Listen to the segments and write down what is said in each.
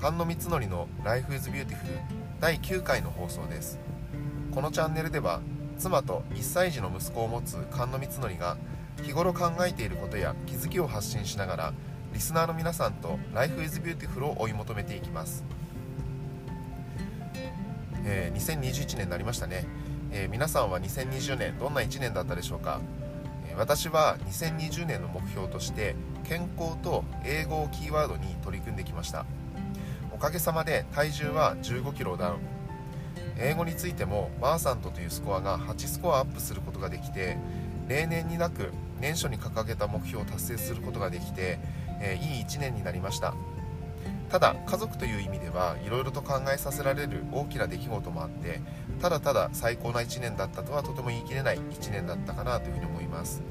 菅野光則の Life is Beautiful 第9回の放送です。このチャンネルでは妻と1歳児の息子を持つ菅野光則が日頃考えていることや気づきを発信しながらリスナーの皆さんと Life is Beautiful を追い求めていきます、えー、2021年になりましたね、えー、皆さんは2020年どんな1年だったでしょうか？私は2020年の目標として健康と英語をキーワードに取り組んできました。かげさまで体重は1 5キロダウン。英語についてもバーサントというスコアが8スコアアップすることができて例年になく年初に掲げた目標を達成することができて、えー、いい1年になりました。ただ家族という意味ではいろいろと考えさせられる大きな出来事もあってただただ最高な1年だったとはとても言い切れない1年だったかなというふうに思います、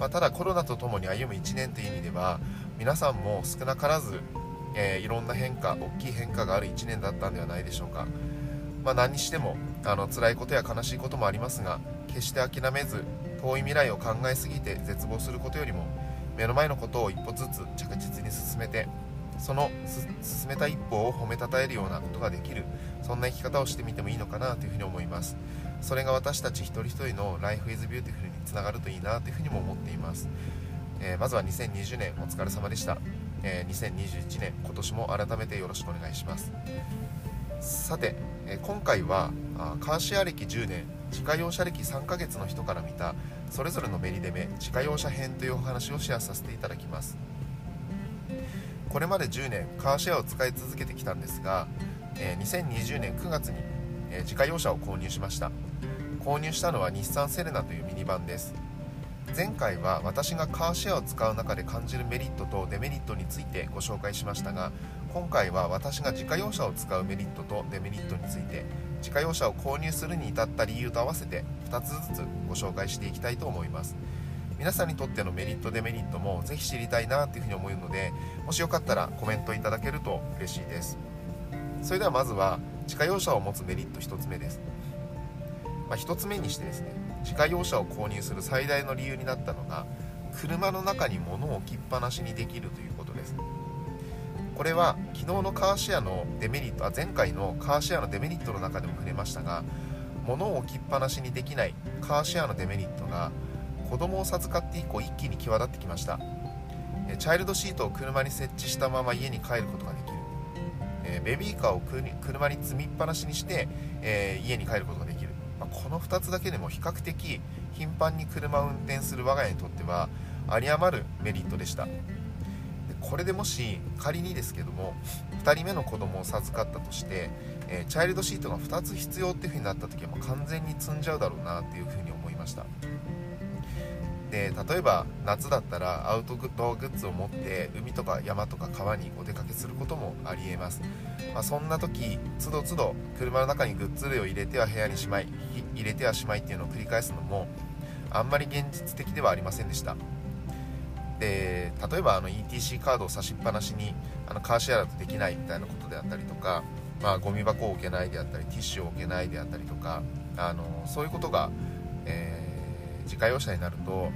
まあ、ただコロナとともに歩む1年という意味では皆さんも少なからず、えー、いろんな変化大きい変化がある1年だったんではないでしょうか、まあ、何にしてもあの辛いことや悲しいこともありますが決して諦めず遠い未来を考えすぎて絶望することよりも目の前のことを一歩ずつ着実に進めてその進めた一歩を褒めたたえるようなことができるそんな生き方をしてみてもいいのかなというふうに思います。それが私たち一人一人の Life is Beautiful につながるといいなというふうにも思っています、えー、まずは2020年お疲れ様でした、え、2021年今年も改めてよろしくお願いします。さて、え、今回はカーシェア歴10年自家用車歴3ヶ月の人から見たそれぞれのメリデメ自家用車編というお話をシェアさせていただきます。これまで10年カーシェアを使い続けてきたんですが、え、2020年9月に、え、自家用車を購入しました。購入したのは日産セレナというミニバンです。前回は私がカーシェアを使う中で感じるメリットとデメリットについてご紹介しましたが今回は私が自家用車を使うメリットとデメリットについて自家用車を購入するに至った理由と合わせて2つずつご紹介していきたいと思います。皆さんにとってのメリットデメリットもぜひ知りたいなというふうに思うのでもしよかったらコメントいただけると嬉しいです。それではまずは自家用車を持つメリット1つ目です、まあ、1つ目にしてですね自家用車を購入する最大の理由になったのが車の中に物を置きっぱなしにできるということです。これは昨日のカーシェアのデメリットあ前回のカーシェアのデメリットの中でも触れましたが物を置きっぱなしにできないカーシェアのデメリットが子供を授かって以降一気に際立ってきました。チャイルドシートを車に設置したまま家に帰ることができる。ベビーカーを車に積みっぱなしにして、え家に帰ることができる、この2つだけでも比較的頻繁に車を運転する我が家にとっては有り余るメリットでした。でこれでもし仮にですけども2人目の子供を授かったとして、えチャイルドシートが2つ必要っていう風になった時はもう完全に積んじゃうだろうなっていう風に思いました。で例えば夏だったらアウトドアグッズを持って海とか山とか川にお出かけすることもありえます、まあ、そんな時つどつど車の中にグッズ類を入れては部屋にしまい入れてはしまいっていうのを繰り返すのもあんまり現実的ではありませんでした。で例えばあの ETC カードを差しっぱなしにあのカーシェアだとできないみたいなことであったりとか、まあ、ゴミ箱を置けないであったりティッシュを置けないであったりとかあのそういうことが、えー自家用車になると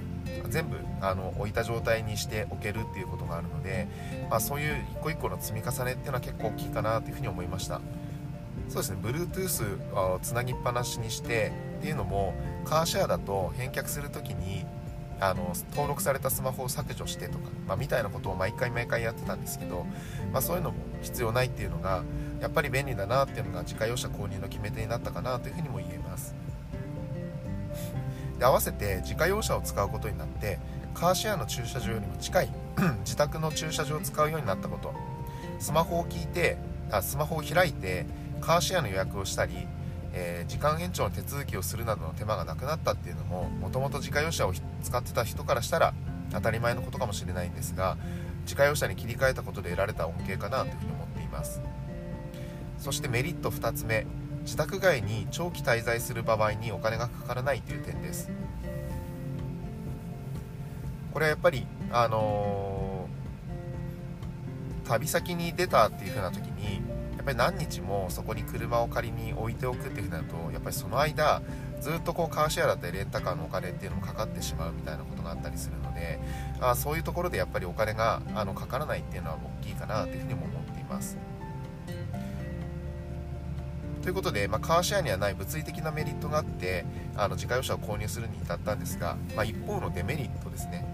全部あの置いた状態にしておけるっていうことがあるので、まあ、そういう一個一個の積み重ねっていうのは結構大きいかなというふうに思いました。そうですね。Bluetooth をつなぎっぱなしにしてっていうのもカーシェアだと返却する時にあの登録されたスマホを削除してとか、まあ、みたいなことを毎回毎回やってたんですけど、まあ、そういうのも必要ないっていうのがやっぱり便利だなっていうのが自家用車購入の決め手になったかなというふうにも言えます。で合わせて自家用車を使うことになってカーシェアの駐車場よりも近い 自宅の駐車場を使うようになったこと。スマホを聞いてあスマホを開いてカーシェアの予約をしたり、えー、時間延長の手続きをするなどの手間がなくなったっていうのももともと自家用車を使ってた人からしたら当たり前のことかもしれないんですが自家用車に切り替えたことで得られた恩恵かなというふうに思っています。そしてメリット2つ目。自宅外に長期滞在する場合にお金がかからないという点ですこれはやっぱりあのー、旅先に出たっていう風な時にやっぱり何日もそこに車を仮に置いておくっていう風になるとやっぱりその間ずっとこうカーシェアだったりレンタカーのお金っていうのもかかってしまうみたいなことがあったりするのであそういうところでやっぱりお金があのかからないっていうのは大きいかなというふうにも思っています。ということで、まあ、カーシェアにはない物理的なメリットがあってあの自家用車を購入するに至ったんですが、まあ、一方のデメリットですね。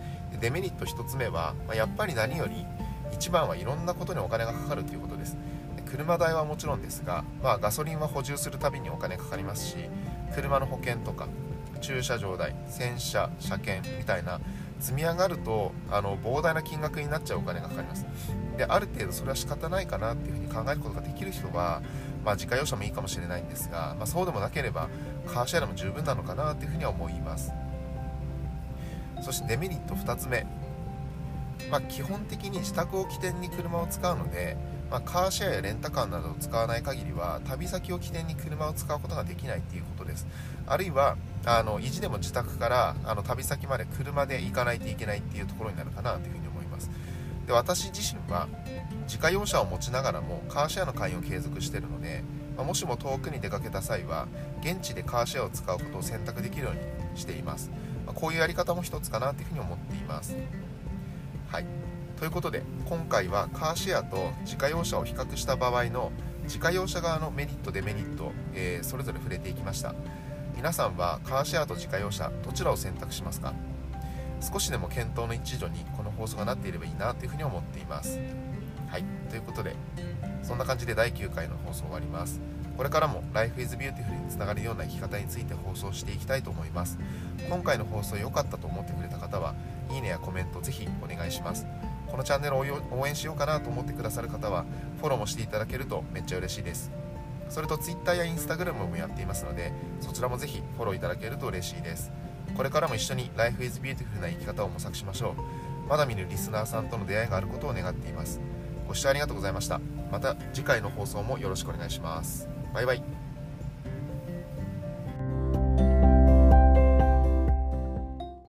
デメリット1つ目は、まあ、やっぱり何より一番はいろんなことにお金がかかるということです。車代はもちろんですが、まあ、ガソリンは補充するたびにお金かかりますし車の保険とか駐車場代洗車車検みたいな積み上がるとあの膨大な金額になっちゃうお金がかかります。である程度それは仕方ないかなっていうふうに考えることができる人は、まあ、自家用車もいいかもしれないんですが、まあ、そうでもなければカーシェアでも十分なのかなというふうには思います。そしてデメリット2つ目、まあ、基本的に自宅を起点に車を使うのでまあ、カーシェアやレンタカーなどを使わない限りは旅先を起点に車を使うことができないっていうことです。あるいはあの意地でも自宅からあの旅先まで車で行かないといけないっていうところになるかなというふうにで私自身は自家用車を持ちながらもカーシェアの会員を継続しているので、まあ、もしも遠くに出かけた際は現地でカーシェアを使うことを選択できるようにしています、まあ、こういうやり方も一つかなというふうに思っています。はい。ということで今回はカーシェアと自家用車を比較した場合の自家用車側のメリットデメリット、えー、それぞれ触れていきました。皆さんはカーシェアと自家用車どちらを選択しますか？少しでも検討の一助にこの放送がなっていればいいなというふうに思っています。はい。ということでそんな感じで第9回の放送終わります。これからも Life is Beautiful につながるような生き方について放送していきたいと思います。今回の放送良かったと思ってくれた方はいいねやコメントぜひお願いします。このチャンネルを応援しようかなと思ってくださる方はフォローもしていただけるとめっちゃ嬉しいです。それと Twitter や Instagram もやっていますのでそちらもぜひフォローいただけると嬉しいです。これからも一緒に Life is Beautiful な生き方を模索しましょう。まだ見ぬリスナーさんとの出会いがあることを願っています。ご視聴ありがとうございました。また次回の放送もよろしくお願いします。バイバイ。